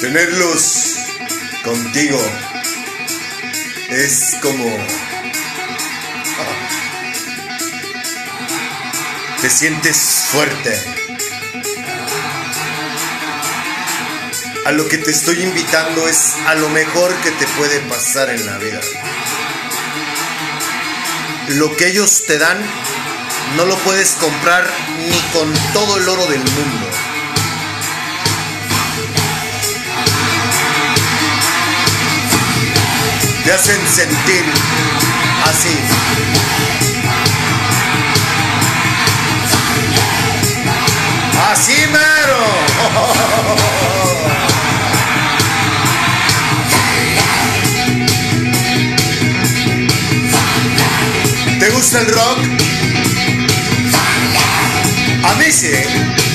Tenerlos contigo es como... Te sientes fuerte. A lo que te estoy invitando es a lo mejor que te puede pasar en la vida. Lo que ellos te dan no lo puedes comprar ni con todo el oro del mundo. Hacen sentir así. Así mero. ¿Te gusta el rock? A mí sí.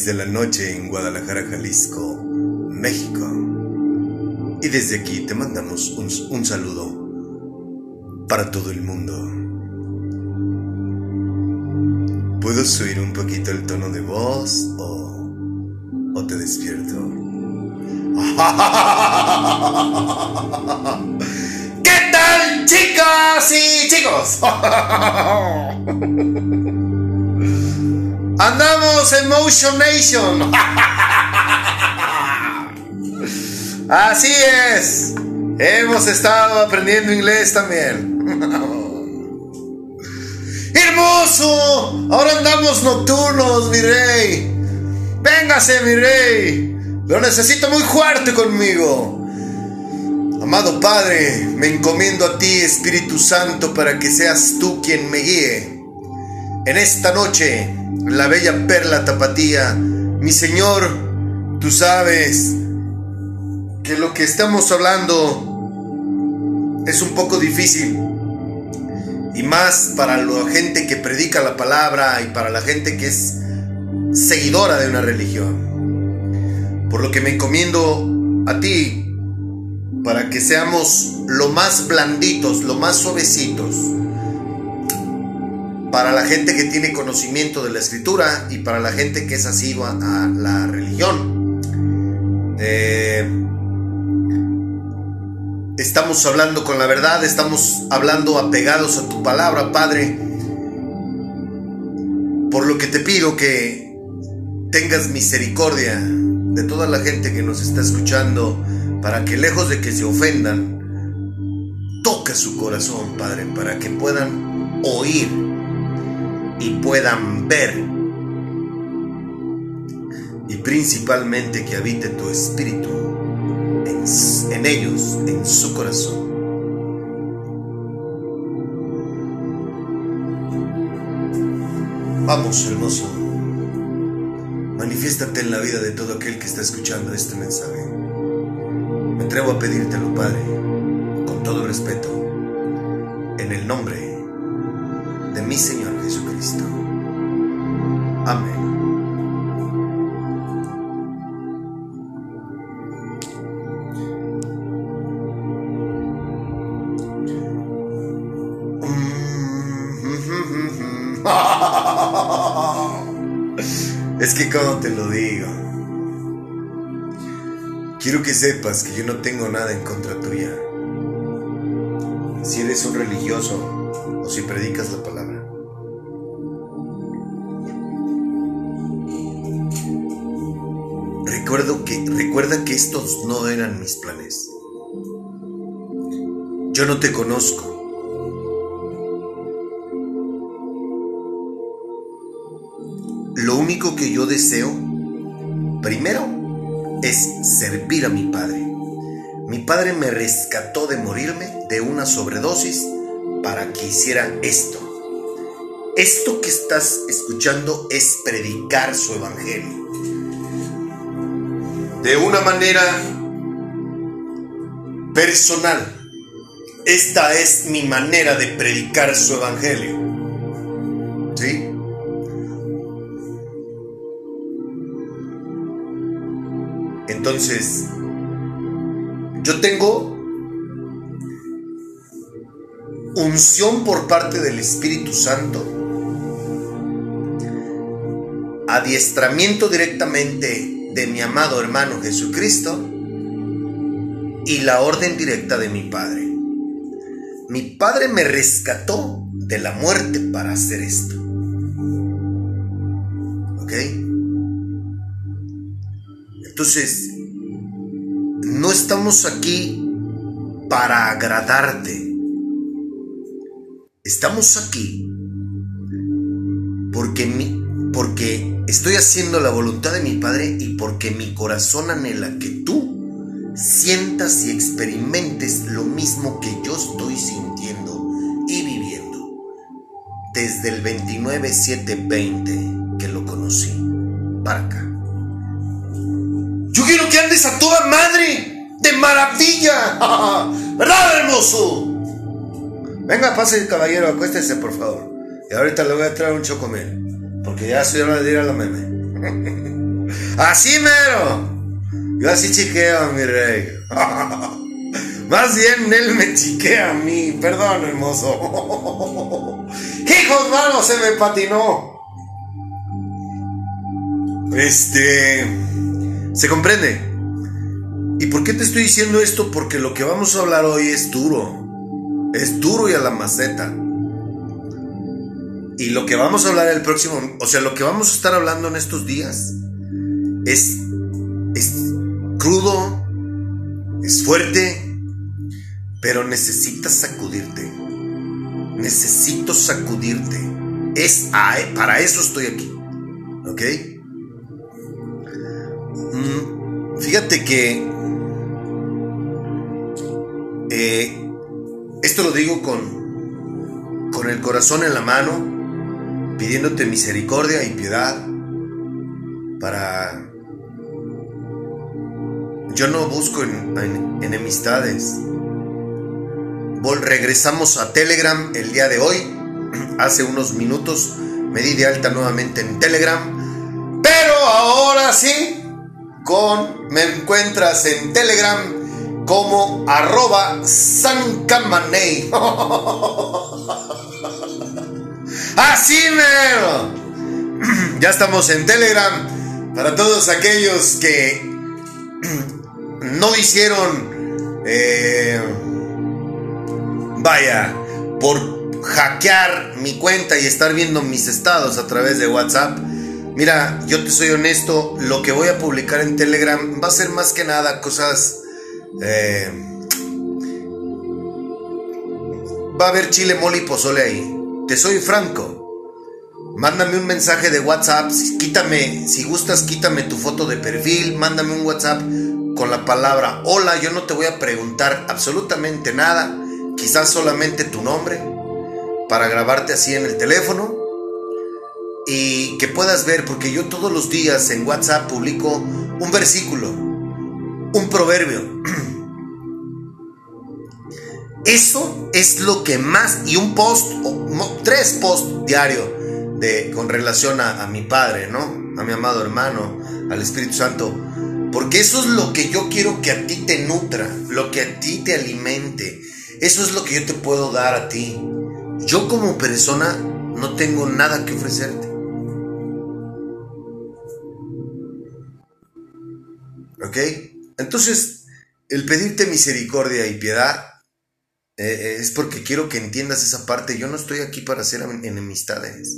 8.16 de la noche en Guadalajara, Jalisco, México. Y desde aquí te mandamos un, saludo para todo el mundo. ¿Puedo subir un poquito el tono de voz o, o te despierto? ¿Qué tal chicas y chicos? Andamos en Motion Nation. Así es. Hemos estado aprendiendo inglés también. ¡Hermoso! Ahora andamos nocturnos, mi rey. Véngase, mi rey. Lo necesito muy fuerte conmigo. Amado Padre, me encomiendo a ti, Espíritu Santo, para que seas tú quien me guíe. En esta noche la bella perla tapatía. Mi Señor, tú sabes que lo que estamos hablando es un poco difícil. Y más para la gente que predica la palabra y para la gente que es seguidora de una religión. Por lo que me encomiendo a ti para que seamos lo más blanditos, lo más suavecitos para la gente que tiene conocimiento de la escritura y para la gente que es asidua a la religión. Eh, estamos hablando con la verdad, estamos hablando apegados a tu palabra, Padre. Por lo que te pido que tengas misericordia de toda la gente que nos está escuchando, para que lejos de que se ofendan, toque su corazón, Padre, para que puedan oír y puedan ver. Y principalmente que habite tu espíritu en, ellos, en su corazón. Vamos, hermoso. Manifiéstate en la vida de todo aquel que está escuchando este mensaje. Me atrevo a pedírtelo, Padre, con todo respeto, en el nombre de mi Señor Jesucristo. Amén. Es que como te lo digo, quiero que sepas que yo no tengo nada en contra tuya. Si eres un religioso, o si predicas la palabra. Estos no eran mis planes. Yo no te conozco. Lo único que yo deseo, primero, es servir a mi Padre. Mi Padre me rescató de morirme de una sobredosis para que hiciera esto. Esto que estás escuchando es predicar su evangelio. De una manera personal. Esta es mi manera de predicar su evangelio. ¿Sí? Entonces, yo tengo unción por parte del Espíritu Santo, adiestramiento directamente de mi amado hermano Jesucristo y la orden directa de mi Padre. Mi Padre me rescató de la muerte para hacer esto. ¿Ok? Entonces, no estamos aquí para agradarte. Estamos aquí porque, mi, porque estoy haciendo la voluntad de mi Padre y porque mi corazón anhela que tú sientas y experimentes lo mismo que yo estoy sintiendo y viviendo desde el 29-7-20 que lo conocí para acá. Yo quiero que andes a toda madre, de maravilla, ¿verdad, hermoso? Venga, pase, caballero, acuéstese, por favor. Y ahorita le voy a traer un chocomil. Porque ya soy hora de ir a la meme. así mero. Yo así chiqueo, mi rey. Más bien él me chiquea a mí. Perdón, hermoso. ¡Hijos, mano! Se me patinó. Este. ¿Se comprende? ¿Y por qué te estoy diciendo esto? Porque lo que vamos a hablar hoy es duro. Es duro y a la maceta. Y lo que vamos a hablar el próximo, o sea, lo que vamos a estar hablando en estos días es, es crudo, es fuerte, pero necesitas sacudirte. Necesito sacudirte. Es para eso estoy aquí. ¿Ok? Mm, fíjate que eh, esto lo digo con, con el corazón en la mano, pidiéndote misericordia y piedad para... Yo no busco enemistades. regresamos a Telegram el día de hoy. Hace unos minutos me di de alta nuevamente en Telegram. Pero ahora sí, con me encuentras en Telegram como arroba sancamaney. Así mero. Ya estamos en Telegram. Para todos aquellos que no hicieron, eh, vaya, por hackear mi cuenta y estar viendo mis estados a través de WhatsApp. Mira, yo te soy honesto, lo que voy a publicar en Telegram va a ser más que nada cosas eh, va a haber chile, mole y pozole ahí. Te soy franco. Mándame un mensaje de WhatsApp. Quítame, si gustas, quítame tu foto de perfil. Mándame un WhatsApp con la palabra hola. Yo no te voy a preguntar absolutamente nada. Quizás solamente tu nombre. Para grabarte así en el teléfono. Y que puedas ver, porque yo todos los días en WhatsApp publico un versículo un proverbio. Eso es lo que más, y un post, tres posts diarios de, con relación a, a, mi Padre, ¿no? A mi amado hermano, al Espíritu Santo. Porque eso es lo que yo quiero que a ti te nutra, lo que a ti te alimente. Eso es lo que yo te puedo dar a ti. Yo como persona no tengo nada que ofrecerte. ¿Ok? Entonces, el pedirte misericordia y piedad eh, eh, es porque quiero que entiendas esa parte. Yo no estoy aquí para hacer enemistades.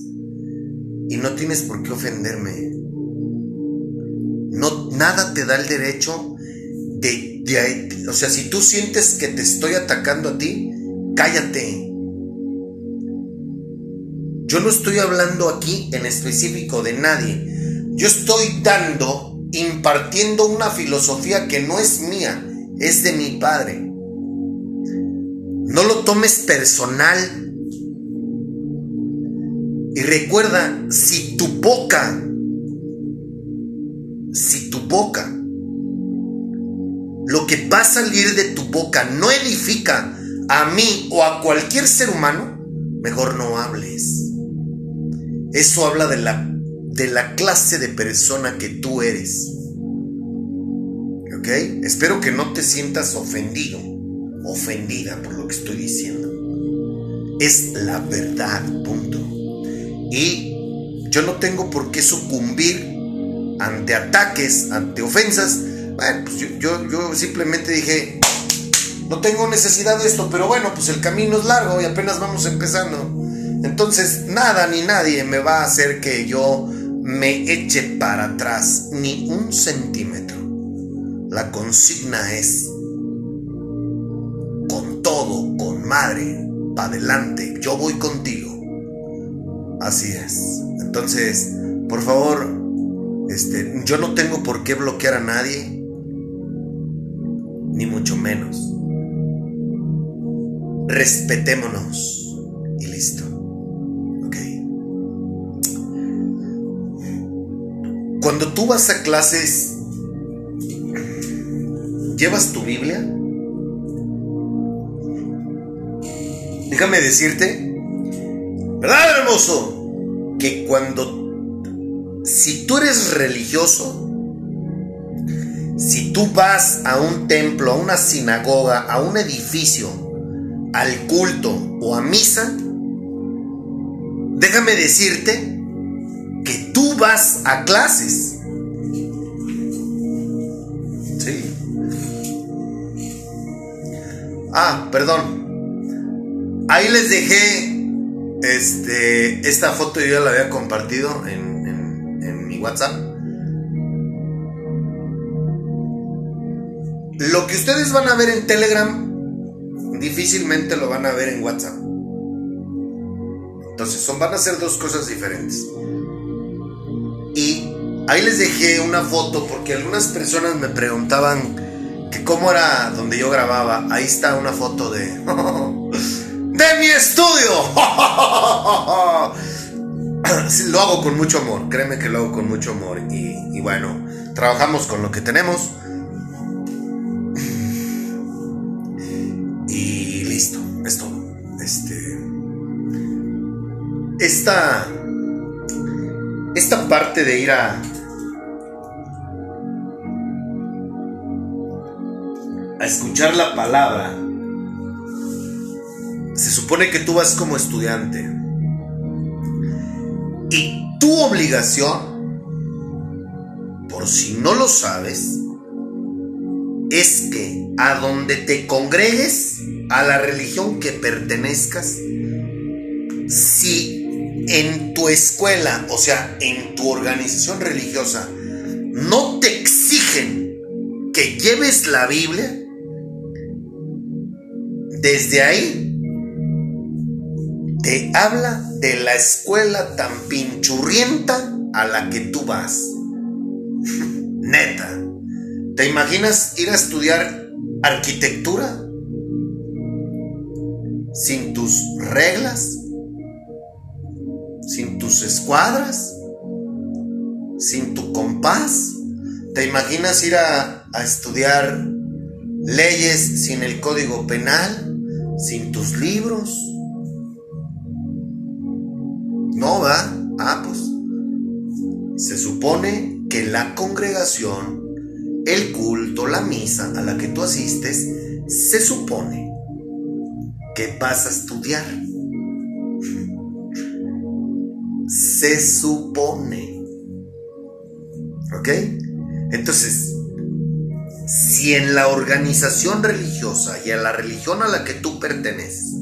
Y no tienes por qué ofenderme. No, nada te da el derecho de, de, O sea, si tú sientes que te estoy atacando a ti, cállate. Yo no estoy hablando aquí en específico de nadie. Yo estoy dando impartiendo una filosofía que no es mía, es de mi Padre. No lo tomes personal. Y recuerda, si tu boca, si tu boca, lo que va a salir de tu boca no edifica a mí o a cualquier ser humano, mejor no hables. Eso habla de la de la clase de persona que tú eres. ¿Ok? Espero que no te sientas ofendido, ofendida por lo que estoy diciendo. Es la verdad, punto. Y yo no tengo por qué sucumbir ante ataques, ante ofensas. Bueno, pues yo, yo, simplemente dije, no tengo necesidad de esto, pero bueno, pues el camino es largo y apenas vamos empezando. Entonces, nada ni nadie me va a hacer que yo me eche para atrás ni un centímetro. La consigna es con madre, para adelante, yo voy contigo. Así es. Entonces, por favor, este, yo no tengo por qué bloquear a nadie, ni mucho menos. Respetémonos y listo. Cuando tú vas a clases, ¿llevas tu Biblia? Déjame decirte, ¿verdad, hermoso? Que cuando, si tú eres religioso, si tú vas a un templo, a una sinagoga, a un edificio, al culto o a misa, déjame decirte que tú vas a clases. Sí. Ah, perdón. Ahí les dejé este, esta foto, yo ya la había compartido en, en mi WhatsApp. Lo que ustedes van a ver en Telegram, difícilmente lo van a ver en WhatsApp. Entonces son, van a ser dos cosas diferentes. Y ahí les dejé una foto porque algunas personas me preguntaban que cómo era donde yo grababa. Ahí está una foto de... de mi estudio. lo hago con mucho amor, créeme que lo hago con mucho amor. Y, y bueno, trabajamos con lo que tenemos. esta, esta parte de ir a, a escuchar la palabra, se supone que tú vas como estudiante. Y tu obligación, por si no lo sabes, es que a donde te congregues, a la religión que pertenezcas, si en tu escuela, o sea, en tu organización religiosa, no te exigen que lleves la Biblia, desde ahí te habla de la escuela tan pinchurrienta a la que tú vas. Neta. ¿Te imaginas ir a estudiar arquitectura sin tus reglas? sin tus escuadras, sin tu compás. ¿Te imaginas ir a, estudiar leyes sin el código penal, sin tus libros? No va. Ah, pues se supone que la congregación, el culto, la misa a la que tú asistes, se supone que vas a estudiar se supone. ¿Ok? Entonces, si en la organización religiosa y a la religión a la que tú perteneces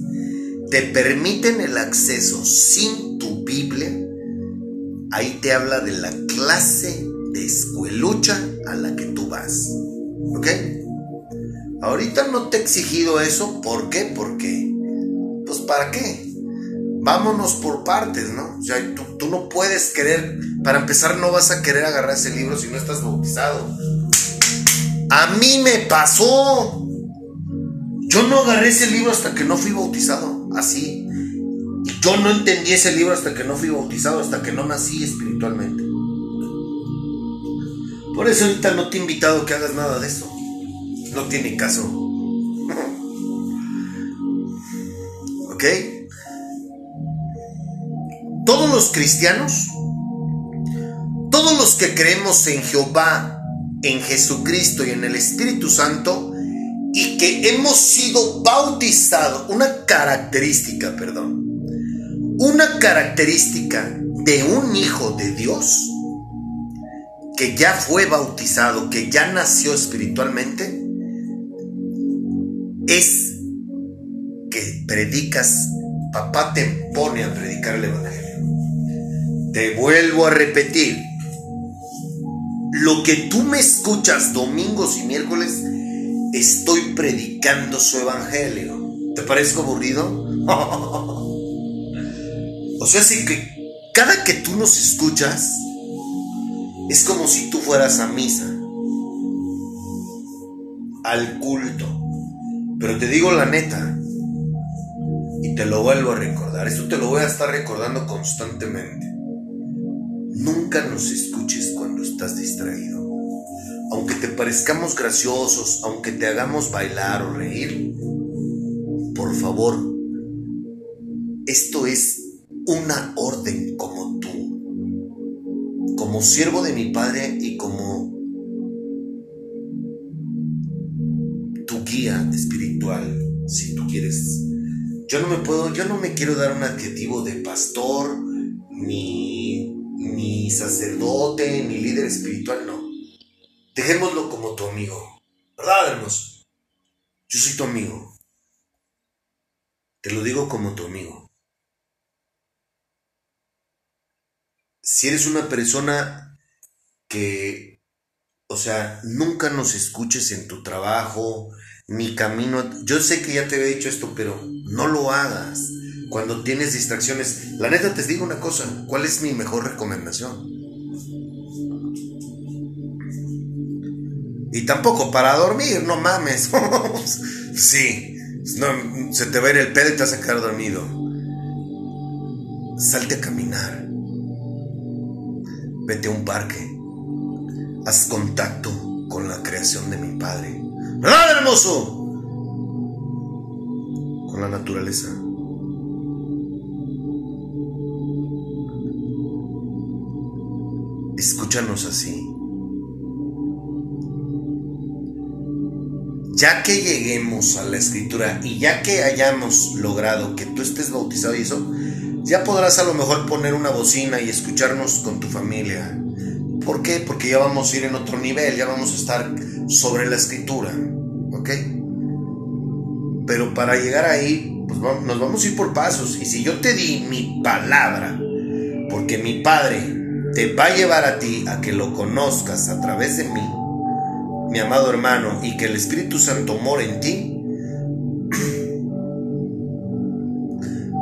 te permiten el acceso sin tu Biblia, ahí te habla de la clase de escuelucha a la que tú vas. ¿Ok? Ahorita no te he exigido eso, ¿por qué? Porque, pues ¿para qué? vámonos por partes, ¿no? O sea, tú, no puedes querer, para empezar no vas a querer agarrar ese libro si no estás bautizado. A mí me pasó. Yo no agarré ese libro hasta que no fui bautizado, así. Yo no entendí ese libro hasta que no fui bautizado, hasta que no nací espiritualmente. Por eso ahorita no te he invitado a que hagas nada de eso. No tiene caso. ¿Ok? todos los cristianos, todos los que creemos en Jehová, en Jesucristo y en el Espíritu Santo, y que hemos sido bautizados, una característica, perdón, una característica de un hijo de Dios, que ya fue bautizado, que ya nació espiritualmente, es que predicas, papá te pone a predicar el Evangelio. Te vuelvo a repetir. Lo que tú me escuchas domingos y miércoles, estoy predicando su evangelio. ¿Te parezco aburrido? o sea, sí que cada que tú nos escuchas, es como si tú fueras a misa, al culto. Pero te digo la neta, y te lo vuelvo a recordar, esto te lo voy a estar recordando constantemente. Nunca nos escuches cuando estás distraído. Aunque te parezcamos graciosos, aunque te hagamos bailar o reír, por favor, Esto es una orden como tú, como siervo de mi Padre y como tu guía espiritual, si tú quieres. Yo no me puedo, yo no me quiero dar un adjetivo de pastor, ni, ni sacerdote, ni líder espiritual, no. Dejémoslo como tu amigo, ¿verdad, hermoso? Yo soy tu amigo. Te lo digo como tu amigo. Si eres una persona que, o sea, nunca nos escuches en tu trabajo, ni camino, yo sé que ya te había dicho esto, pero no lo hagas. Cuando tienes distracciones, la neta te digo una cosa, ¿cuál es mi mejor recomendación? Y tampoco para dormir, no mames. sí, no, se te va a ir el pedo y te vas a quedar dormido. Salte a caminar. Vete a un parque. Haz contacto con la creación de mi Padre. ¿Verdad, hermoso? Con la naturaleza. Escúchanos así. Ya que lleguemos a la escritura y ya que hayamos logrado que tú estés bautizado y eso, ya podrás a lo mejor poner una bocina y escucharnos con tu familia. ¿Por qué? Porque ya vamos a ir en otro nivel, ya vamos a estar sobre la escritura. ¿Ok? Pero para llegar ahí, pues nos vamos a ir por pasos. Y si yo te di mi palabra, porque mi Padre te va a llevar a ti a que lo conozcas a través de mí, mi amado hermano, y que el Espíritu Santo more en ti,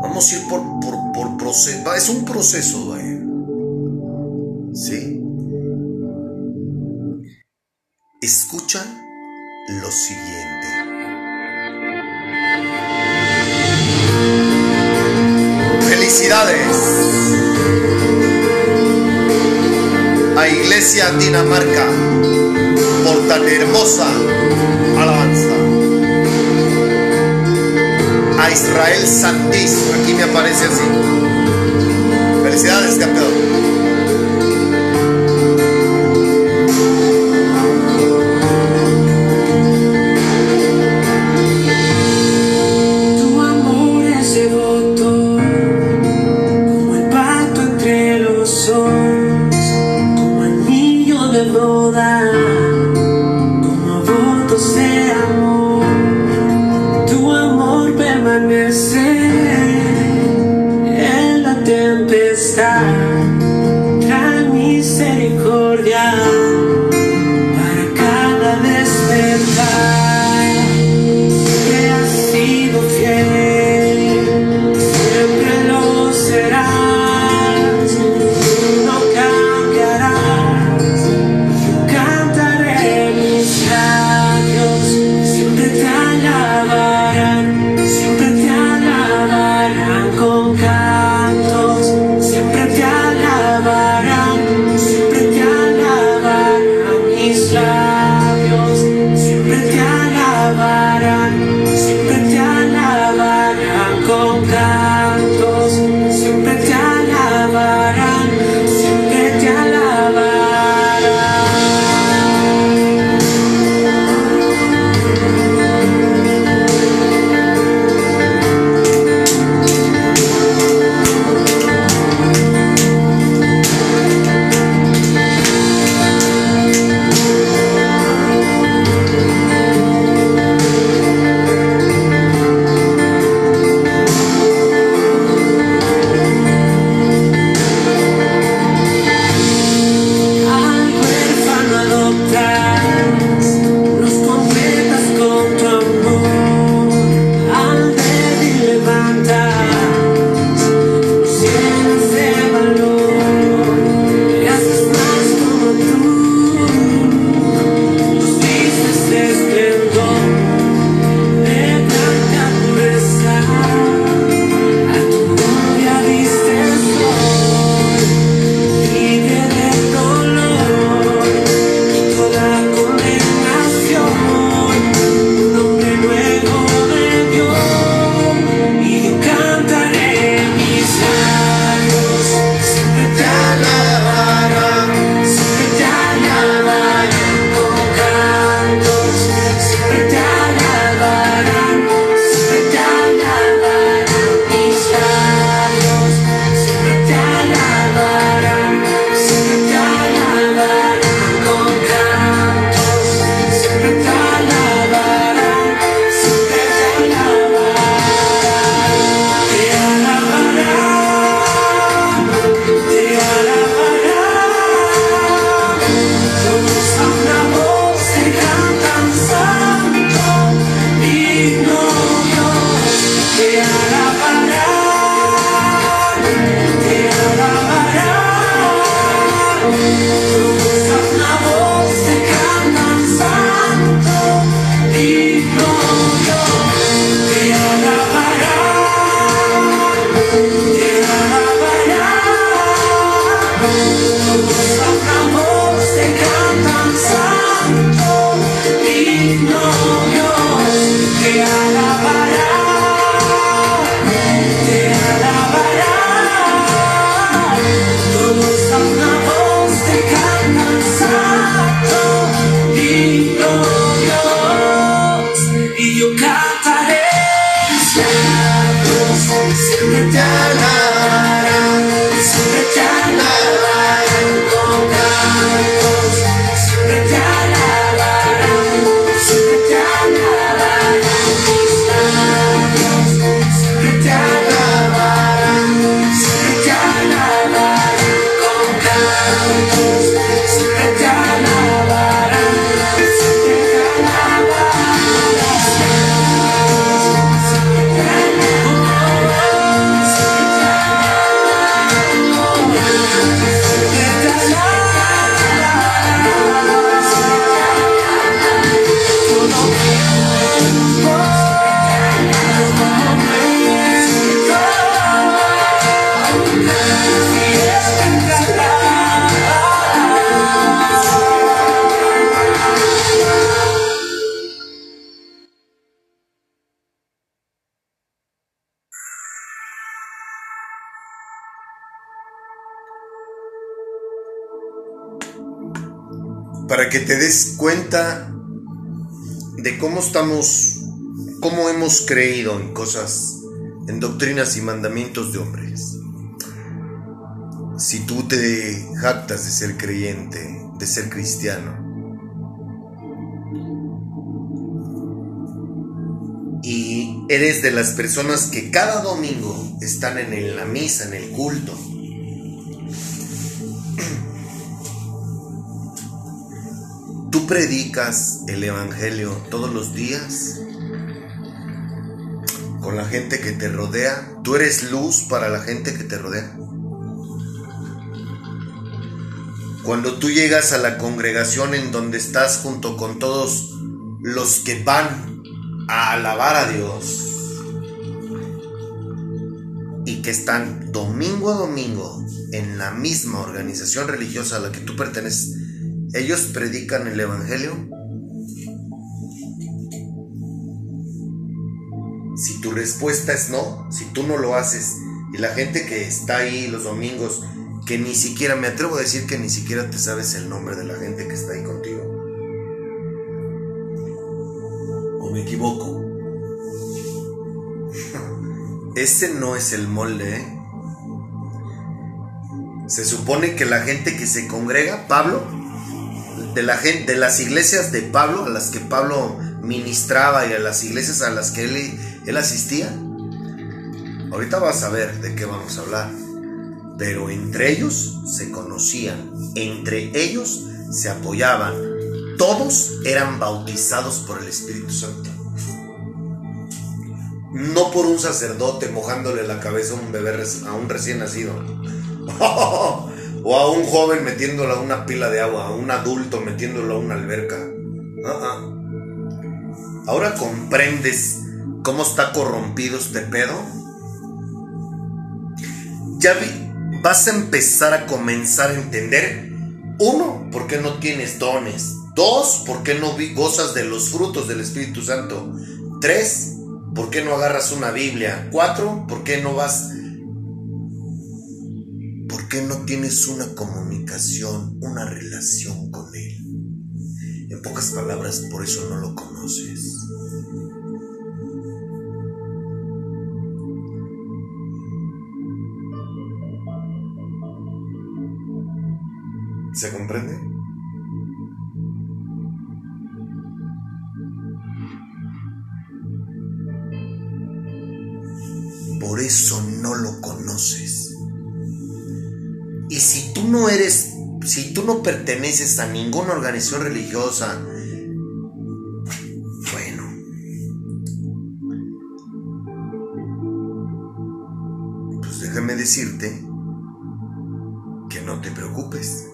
vamos a ir por, por, proceso. Es un proceso, ¿Sí? Escucha lo siguiente. Felicidades a Iglesia Dinamarca tan hermosa alabanza. A Israel Santis, aquí me aparece así. Felicidades, campeón. Hemos creído en cosas, en doctrinas y mandamientos de hombres. Si tú te jactas de ser creyente, de ser cristiano, y eres de las personas que cada domingo están en la misa, en el culto, ¿Tú predicas el Evangelio todos los días? Con la gente que te rodea. ¿Tú eres luz para la gente que te rodea? Cuando tú llegas a la congregación en donde estás junto con todos los que van a alabar a Dios y que están domingo a domingo en la misma organización religiosa a la que tú perteneces, ¿Ellos predican el Evangelio? Tu respuesta es no, si tú no lo haces, y la gente que está ahí los domingos, que ni siquiera, me atrevo a decir que ni siquiera te sabes el nombre de la gente que está ahí contigo. ¿O me equivoco? Ese no es el molde, ¿eh? Se supone que la gente que se congrega, Pablo, de, la gente, de las iglesias de Pablo, a las que Pablo ministraba y a las iglesias a las que él, él asistía, ahorita vas a ver de qué vamos a hablar, pero entre ellos se conocían, entre ellos se apoyaban, todos eran bautizados por el Espíritu Santo. No por un sacerdote mojándole la cabeza a un bebé, a un recién nacido. O a un joven metiéndolo a una pila de agua, a un adulto metiéndolo a una alberca. Ah, ah. Ahora comprendes cómo está corrompido este pedo. Ya vi, vas a empezar a comenzar a entender. Uno, ¿por qué no tienes dones? Dos, ¿por qué no gozas de los frutos del Espíritu Santo? Tres, ¿por qué no agarras una Biblia? Cuatro, ¿por qué no vas ¿Por qué no tienes una comunicación, una relación con Él? En pocas palabras, por eso no lo conoces. Perteneces a ninguna organización religiosa, bueno, pues déjame decirte que no te preocupes,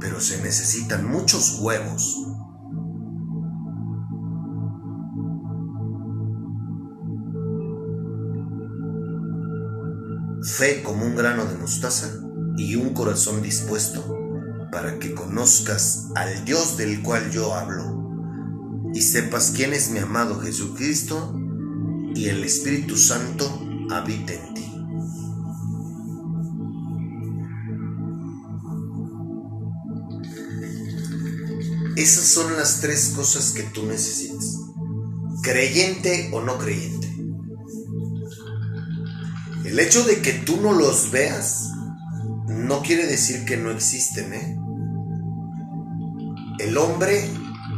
pero se necesitan muchos huevos. Fe como un grano de mostaza y un corazón dispuesto para que conozcas al Dios del cual yo hablo y sepas quién es mi amado Jesucristo y el Espíritu Santo habita en ti. Esas son las tres cosas que tú necesitas. Creyente o no creyente. El hecho de que tú no los veas no quiere decir que no existen, ¿eh? El hombre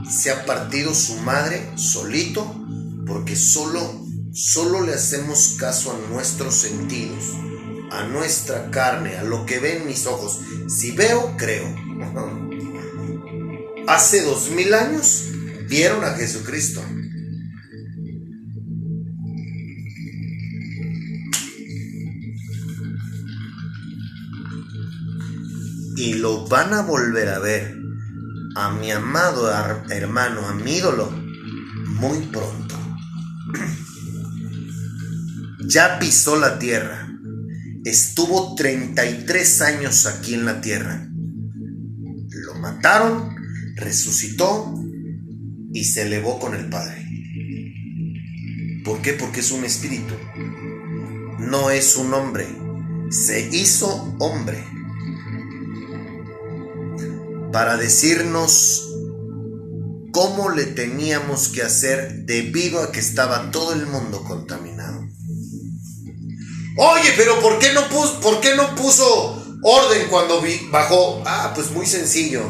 se ha partido su madre solito porque solo, solo le hacemos caso a nuestros sentidos, a nuestra carne, a lo que ven mis ojos. Si veo, creo. Hace dos mil años vieron a Jesucristo. Y lo van a volver a ver a mi amado hermano, a mi ídolo, muy pronto. Ya pisó la tierra. Estuvo 33 años aquí en la tierra. Lo mataron, resucitó y se elevó con el Padre. ¿Por qué? Porque es un espíritu. No es un hombre. Se hizo hombre para decirnos cómo le teníamos que hacer debido a que estaba todo el mundo contaminado. Oye, pero ¿por qué no puso, por qué no puso orden cuando bajó? Ah, pues muy sencillo.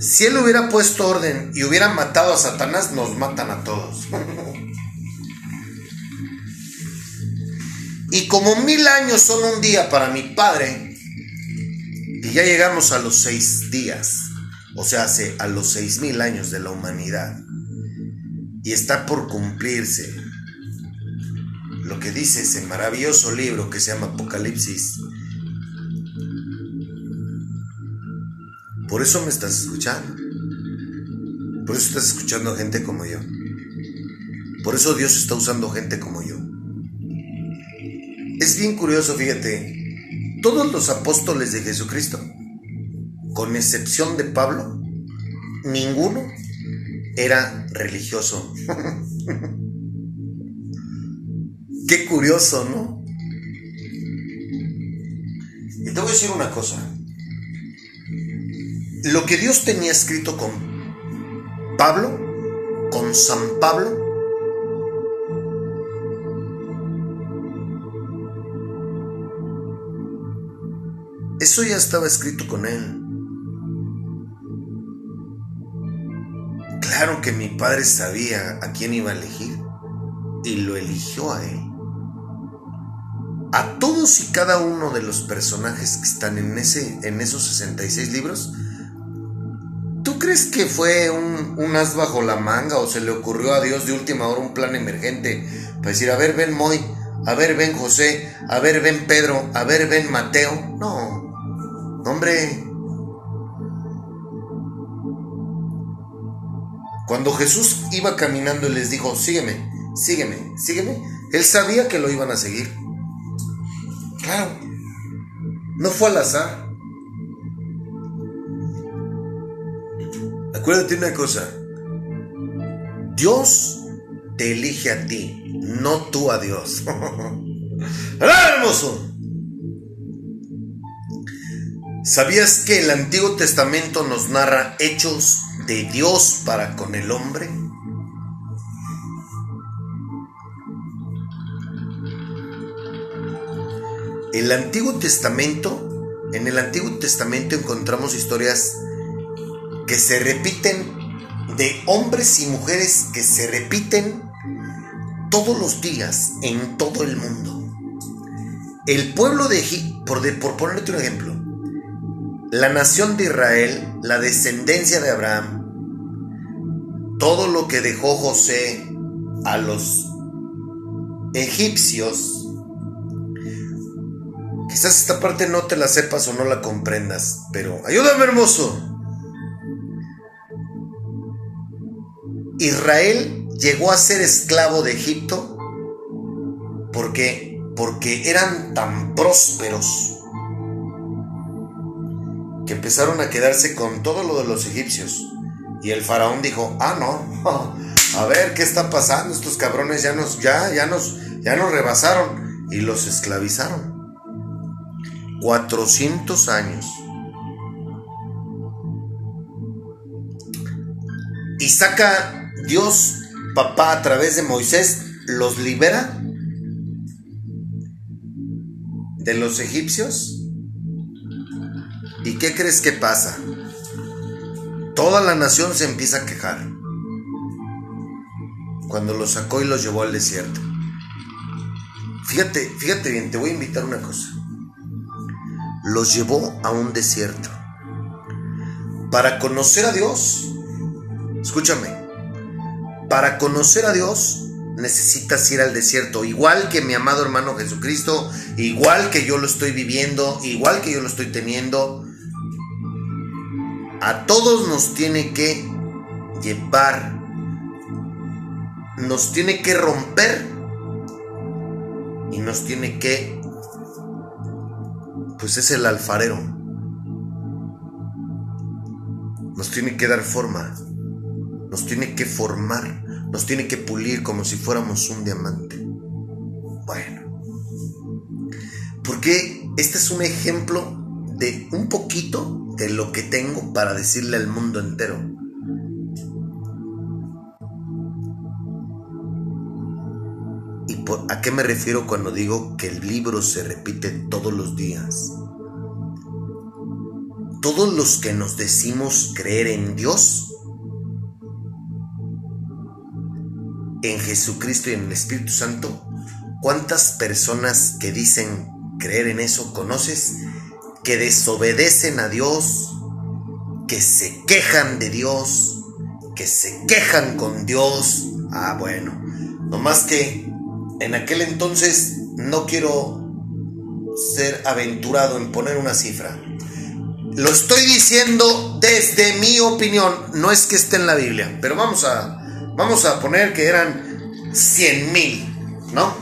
Si él hubiera puesto orden y hubiera matado a Satanás, nos matan a todos. y como mil años son un día para mi padre, y ya llegamos a los seis días, o sea, hace a los seis mil años de la humanidad, y está por cumplirse lo que dice ese maravilloso libro que se llama Apocalipsis. Por eso me estás escuchando. Por eso estás escuchando a gente como yo. Por eso Dios está usando gente como yo. Es bien curioso, fíjate. Todos los apóstoles de Jesucristo, con excepción de Pablo, ninguno era religioso. Qué curioso, ¿no? Y te voy a decir una cosa. Lo que Dios tenía escrito con Pablo, con San Pablo, eso ya estaba escrito con él. Claro que mi padre sabía a quién iba a elegir y lo eligió a él a todos y cada uno de los personajes que están en, ese, en esos 66 libros, ¿tú crees que fue un, un, as bajo la manga o se le ocurrió a Dios de última hora un plan emergente para decir, a ver, ven Moy, a ver, ven José, a ver, ven Pedro, a ver, ven Mateo? No, hombre. Cuando Jesús iba caminando y les dijo, sígueme, sígueme, sígueme, él sabía que lo iban a seguir. Claro, no fue al azar. Acuérdate una cosa, Dios te elige a ti, no tú a Dios. hermoso! ¿Sabías que el Antiguo Testamento nos narra hechos de Dios para con el hombre? El Antiguo Testamento, en el Antiguo Testamento encontramos historias que se repiten de hombres y mujeres que se repiten todos los días en todo el mundo. El pueblo de Egipto, por, por ponerte un ejemplo, la nación de Israel, la descendencia de Abraham, todo lo que dejó José a los egipcios, Quizás esta parte no te la sepas o no la comprendas, pero ayúdame hermoso. Israel llegó a ser esclavo de Egipto porque porque eran tan prósperos que empezaron a quedarse con todo lo de los egipcios. Y el faraón dijo, "Ah, no. A ver qué está pasando, estos cabrones ya nos ya ya nos ya nos rebasaron y los esclavizaron." 400 años. Y saca Dios, papá, a través de Moisés, los libera de los egipcios. ¿Y qué crees que pasa? Toda la nación se empieza a quejar cuando los sacó y los llevó al desierto. Fíjate, fíjate bien, te voy a invitar una cosa los llevó a un desierto. Para conocer a Dios, escúchame, para conocer a Dios necesitas ir al desierto, igual que mi amado hermano Jesucristo, igual que yo lo estoy viviendo, igual que yo lo estoy teniendo. A todos nos tiene que llevar, nos tiene que romper y nos tiene que pues es el alfarero. Nos tiene que dar forma, nos tiene que formar, nos tiene que pulir como si fuéramos un diamante. Bueno, porque este es un ejemplo de un poquito de lo que tengo para decirle al mundo entero. ¿Y a qué me refiero cuando digo que el libro se repite todos los días? Todos los que nos decimos creer en Dios, en Jesucristo y en el Espíritu Santo, ¿cuántas personas que dicen creer en eso conoces que desobedecen a Dios, que se quejan de Dios, que se quejan con Dios? Ah, bueno, nomás que en aquel entonces no quiero ser aventurado en poner una cifra. Lo estoy diciendo desde mi opinión, no es que esté en la Biblia, pero vamos a, vamos a poner que eran 100 mil, ¿no?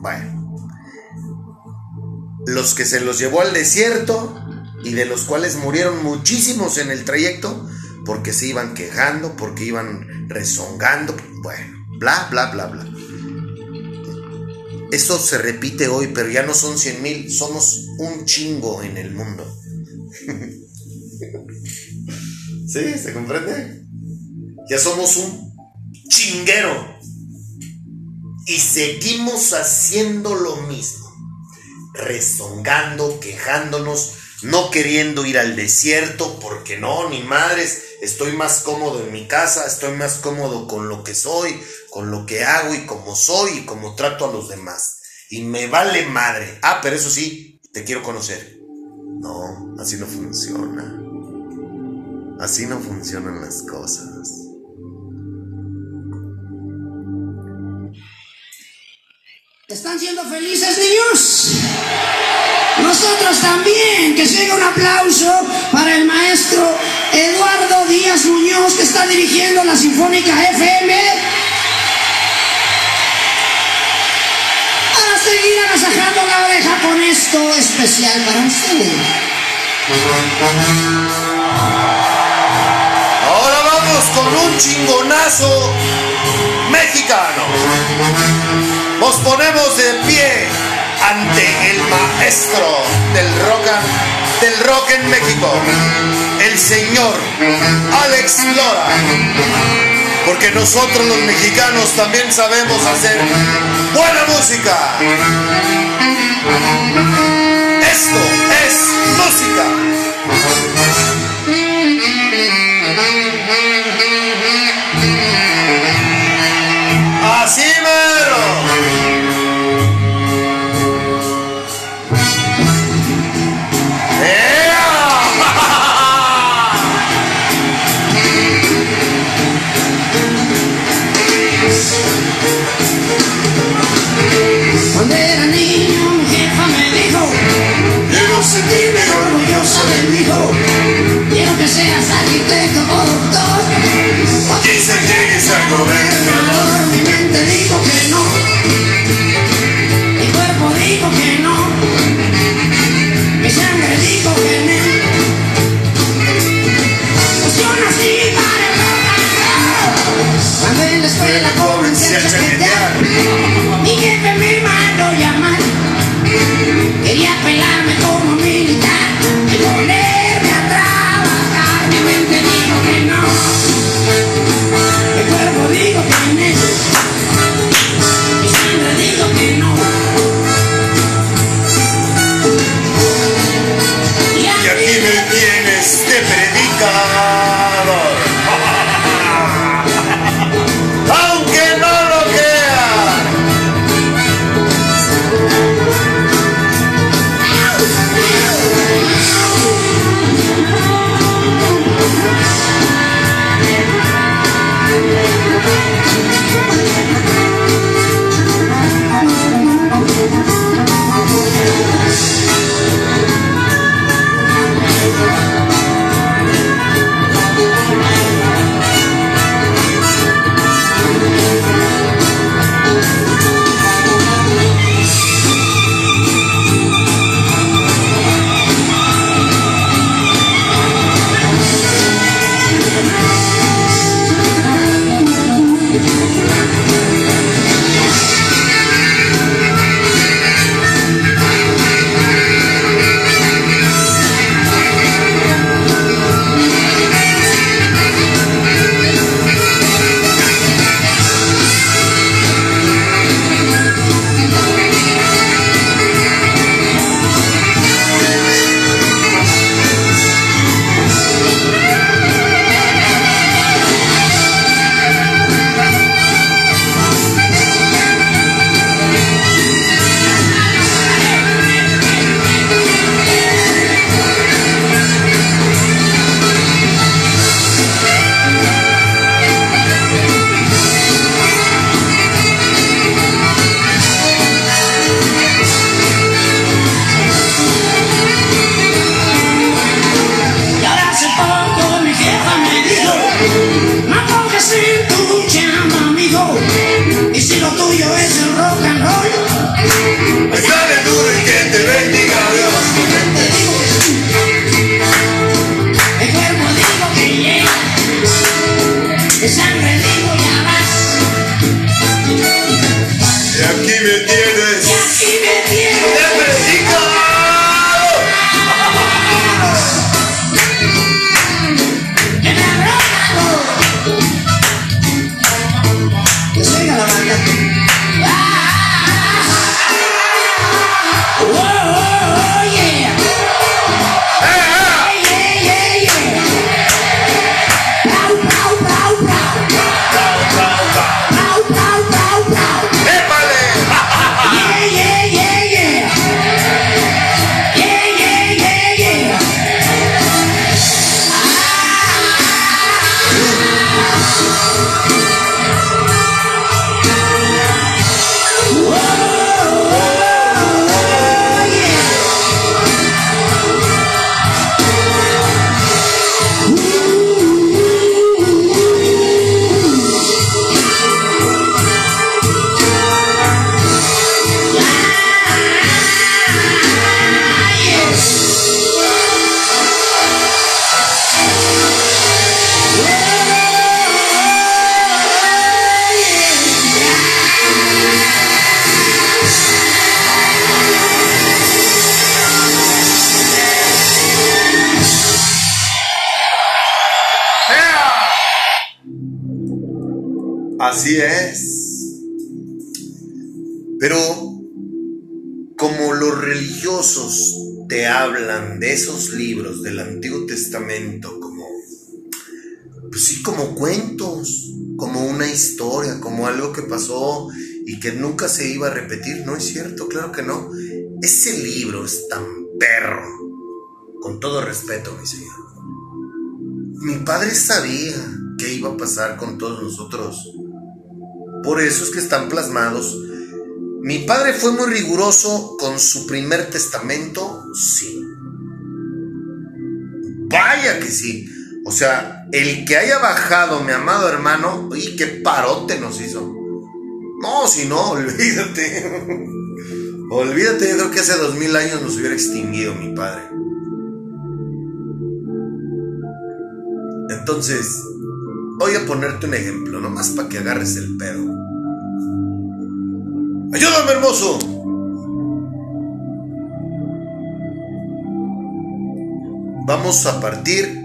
Bueno. Los que se los llevó al desierto y de los cuales murieron muchísimos en el trayecto porque se iban quejando, porque iban rezongando, bueno, bla, bla, bla, bla. Eso se repite hoy, pero ya no son 100 mil, somos un chingo en el mundo. ¿Sí? ¿Se comprende? Ya somos un chinguero. Y seguimos haciendo lo mismo. Rezongando, quejándonos, no queriendo ir al desierto, porque no, ni madres, estoy más cómodo en mi casa, estoy más cómodo con lo que soy, con lo que hago y como soy y como trato a los demás. Y me vale madre. Ah, pero eso sí, te quiero conocer. No, así no funciona. Así no funcionan las cosas. ¿Están siendo felices, niños? Nosotros también. Que llegue un aplauso para el maestro Eduardo Díaz Muñoz, que está dirigiendo la Sinfónica FM. A seguir agasajando la oreja con esto especial para ustedes. Ahora vamos con un chingonazo mexicano. Nos ponemos de pie ante el maestro del rock, del rock en México, el señor Alex Lora. Porque nosotros los mexicanos también sabemos hacer buena música. Esto es música. Go te hablan de esos libros del Antiguo Testamento como, pues sí, como cuentos, como una historia, como algo que pasó y que nunca se iba a repetir. No es cierto, claro que no. Ese libro es tan perro, con todo respeto, mi señor. Mi padre sabía qué iba a pasar con todos nosotros. Por eso es que están plasmados. Mi padre fue muy riguroso con su primer testamento, sí. Vaya que sí. O sea, el que haya bajado, mi amado hermano, y qué parote nos hizo. No, si no, olvídate. olvídate, yo creo que hace dos mil años nos hubiera extinguido mi padre. Entonces, voy a ponerte un ejemplo, nomás para que agarres el pedo. Ayúdame, hermoso. Vamos a partir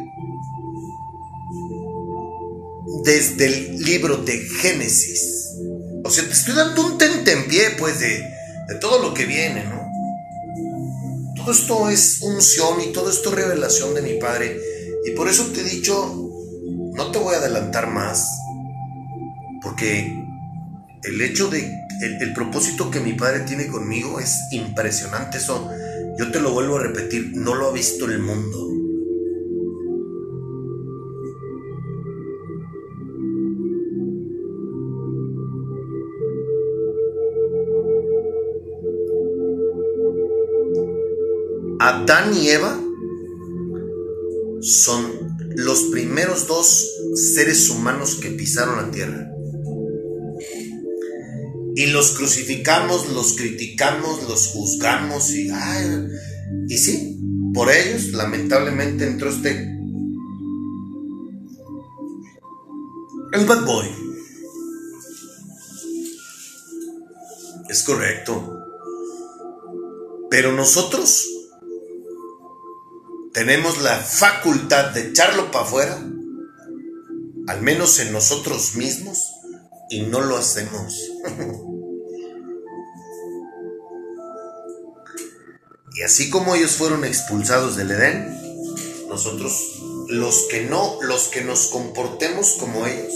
desde el libro de Génesis. O sea, te estoy dando un tentempié, pues, de, de todo lo que viene, ¿no? Todo esto es unción y todo esto es revelación de mi Padre. Y por eso te he dicho, no te voy a adelantar más, porque el hecho de, el, propósito que mi padre tiene conmigo es impresionante. Eso, yo te lo vuelvo a repetir, no lo ha visto el mundo. Adán y Eva son los primeros dos seres humanos que pisaron la tierra. Y los crucificamos, los criticamos, los juzgamos y, y sí, por ellos lamentablemente entró este... El bad boy. Es correcto. Pero nosotros tenemos la facultad de echarlo para afuera, al menos en nosotros mismos, y no lo hacemos. y así como ellos fueron expulsados del Edén, nosotros, los que no, los que nos comportemos como ellos,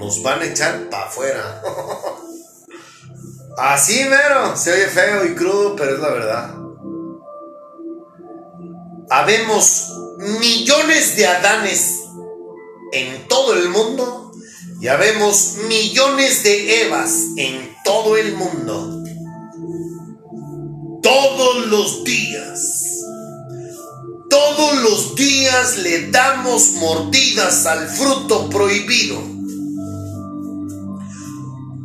nos van a echar para afuera. Así mero, se oye feo y crudo, pero es la verdad habemos millones de Adanes en todo el mundo y habemos millones de Evas en todo el mundo. Todos los días. Todos los días le damos mordidas al fruto prohibido.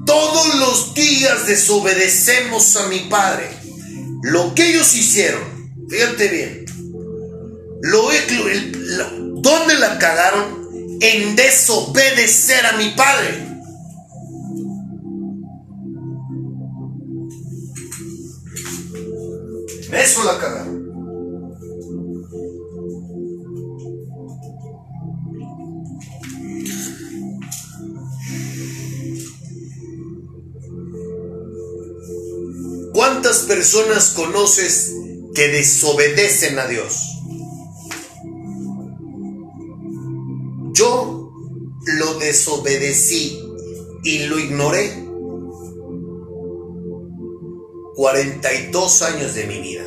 Todos los días desobedecemos a mi Padre. Lo que ellos hicieron, fíjate bien, lo, ¿Dónde la cagaron? En desobedecer a mi padre. Personas conoces que desobedecen a Dios? Yo lo desobedecí y lo ignoré 42 años de mi vida.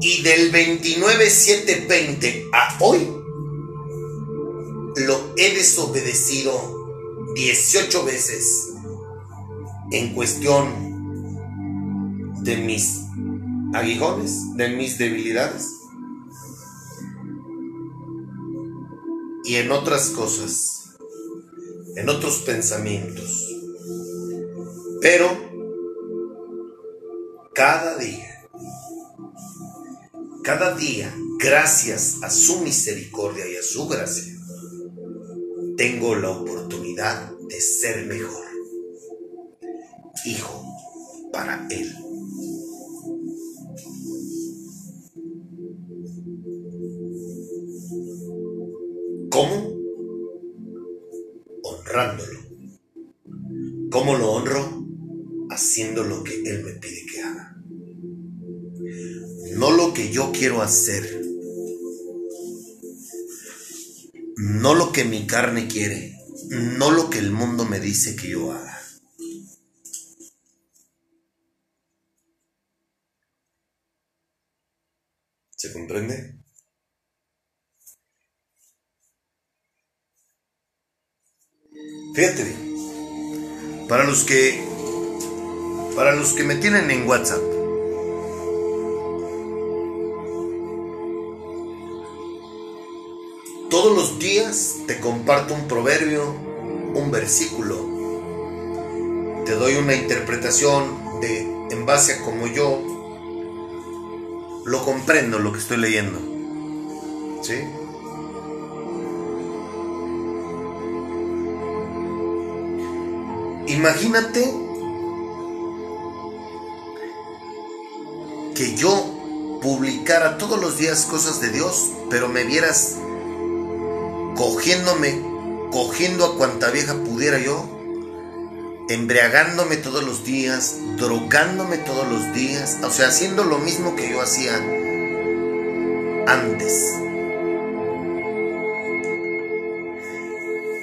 Y del 29-7-20 a hoy, lo he desobedecido 18 veces en cuestión de mis aguijones, de mis debilidades y en otras cosas, en otros pensamientos. Pero cada día, cada día, gracias a su misericordia y a su gracia, tengo la oportunidad de ser mejor. Hijo para Él. ¿Cómo? Honrándolo. ¿Cómo lo honro? Haciendo lo que Él me pide que haga. No lo que yo quiero hacer. No lo que mi carne quiere. No lo que el mundo me dice que yo haga. ¿Se comprende? Fíjate. Para los que para los que me tienen en WhatsApp. Todos los días te comparto un proverbio, un versículo. Te doy una interpretación de en base a como yo lo comprendo lo que estoy leyendo. ¿Sí? Imagínate que yo publicara todos los días cosas de Dios, pero me vieras cogiéndome, cogiendo a cuanta vieja pudiera yo, embriagándome todos los días, drogándome todos los días, o sea, haciendo lo mismo que yo hacía antes.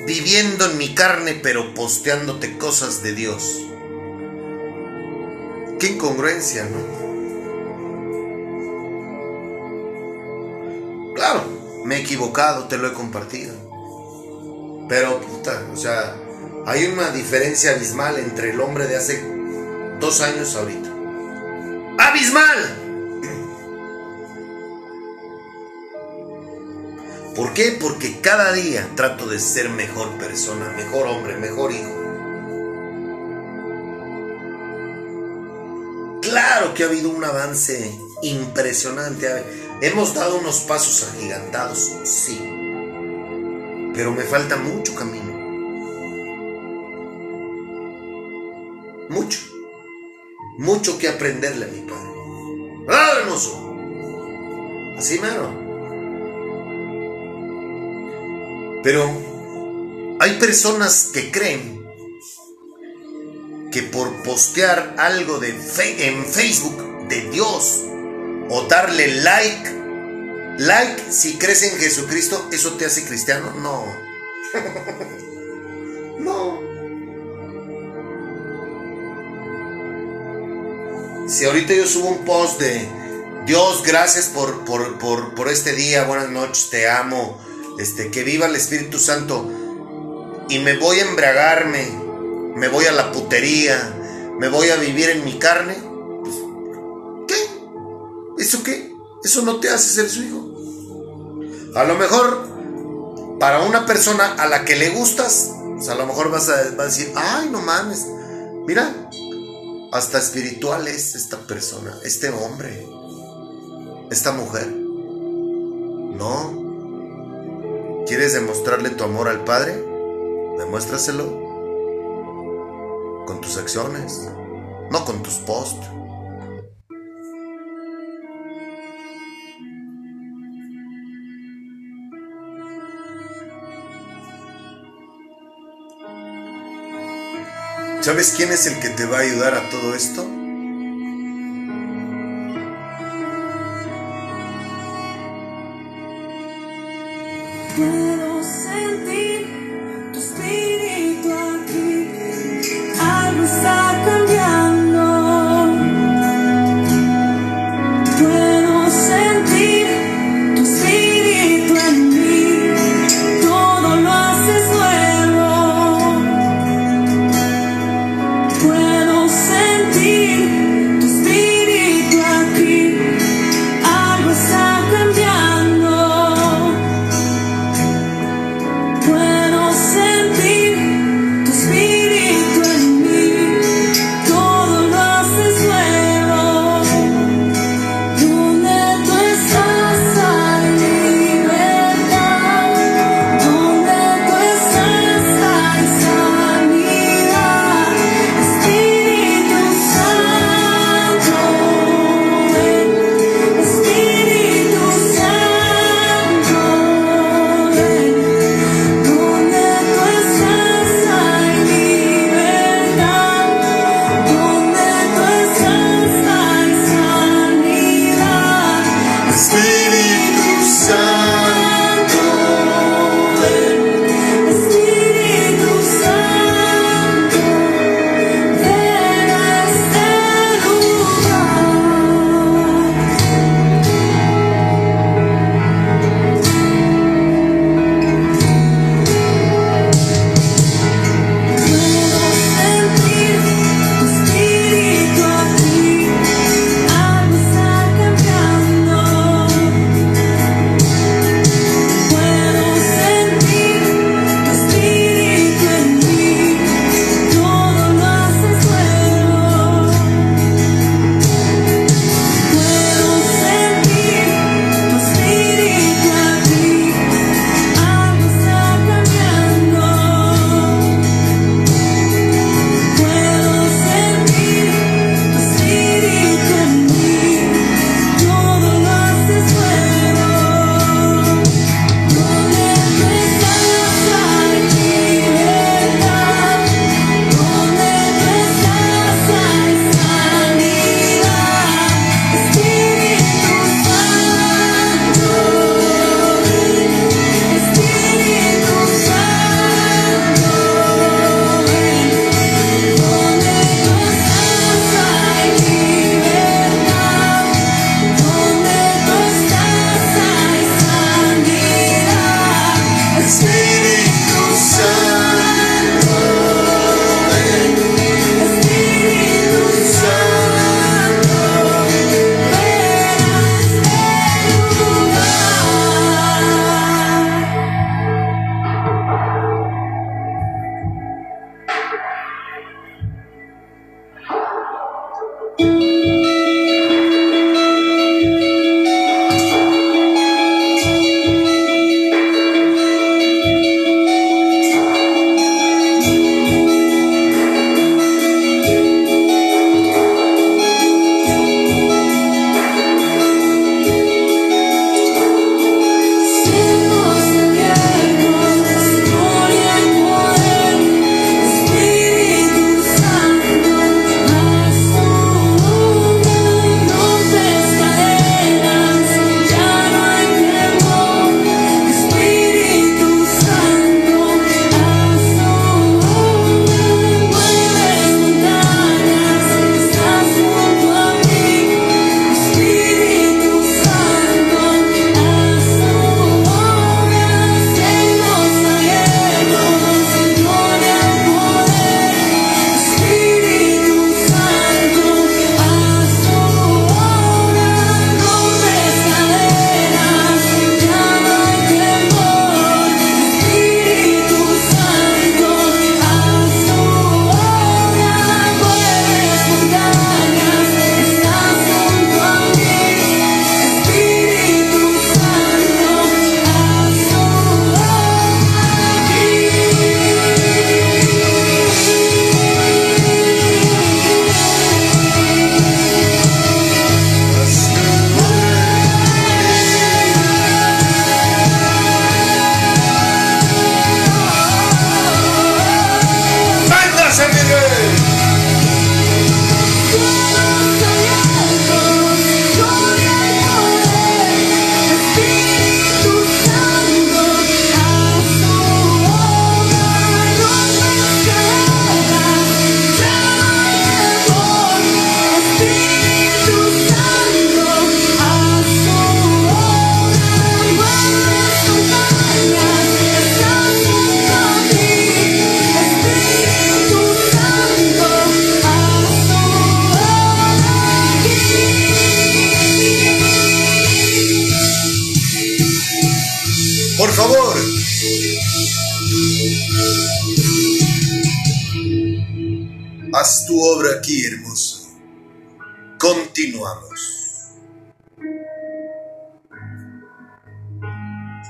Viviendo en mi carne, pero posteándote cosas de Dios. Qué incongruencia, ¿no? Claro, me he equivocado, te lo he compartido. Pero, puta, o sea, hay una diferencia abismal entre el hombre de hace dos años ahorita. ¡Abismal! ¿Por qué? Porque cada día trato de ser mejor persona, mejor hombre, mejor hijo. Claro que ha habido un avance impresionante. Hemos dado unos pasos agigantados, sí. Pero me falta mucho camino. Mucho. Mucho que aprenderle a mi padre. ¡Ah, hermoso! Así mero. Pero hay personas que creen que por postear algo de en Facebook de Dios o darle like, like si crees en Jesucristo, eso te hace cristiano. No. no. Si ahorita yo subo un post de Dios, gracias por, por, por, por este día, buenas noches, te amo este, que viva el Espíritu Santo y me voy a embriagarme, me voy a la putería, me voy a vivir en mi carne, pues, ¿qué? ¿Eso qué? Eso no te hace ser su hijo. A lo mejor, para una persona a la que le gustas, pues, a lo mejor vas a, vas a decir, ay, no mames, mira, hasta espiritual es esta persona, este hombre, esta mujer. No, ¿Quieres demostrarle tu amor al Padre? Demuéstraselo con tus acciones, no con tus posts. ¿Sabes quién es el que te va a ayudar a todo esto? Puedo sentir tu espíritu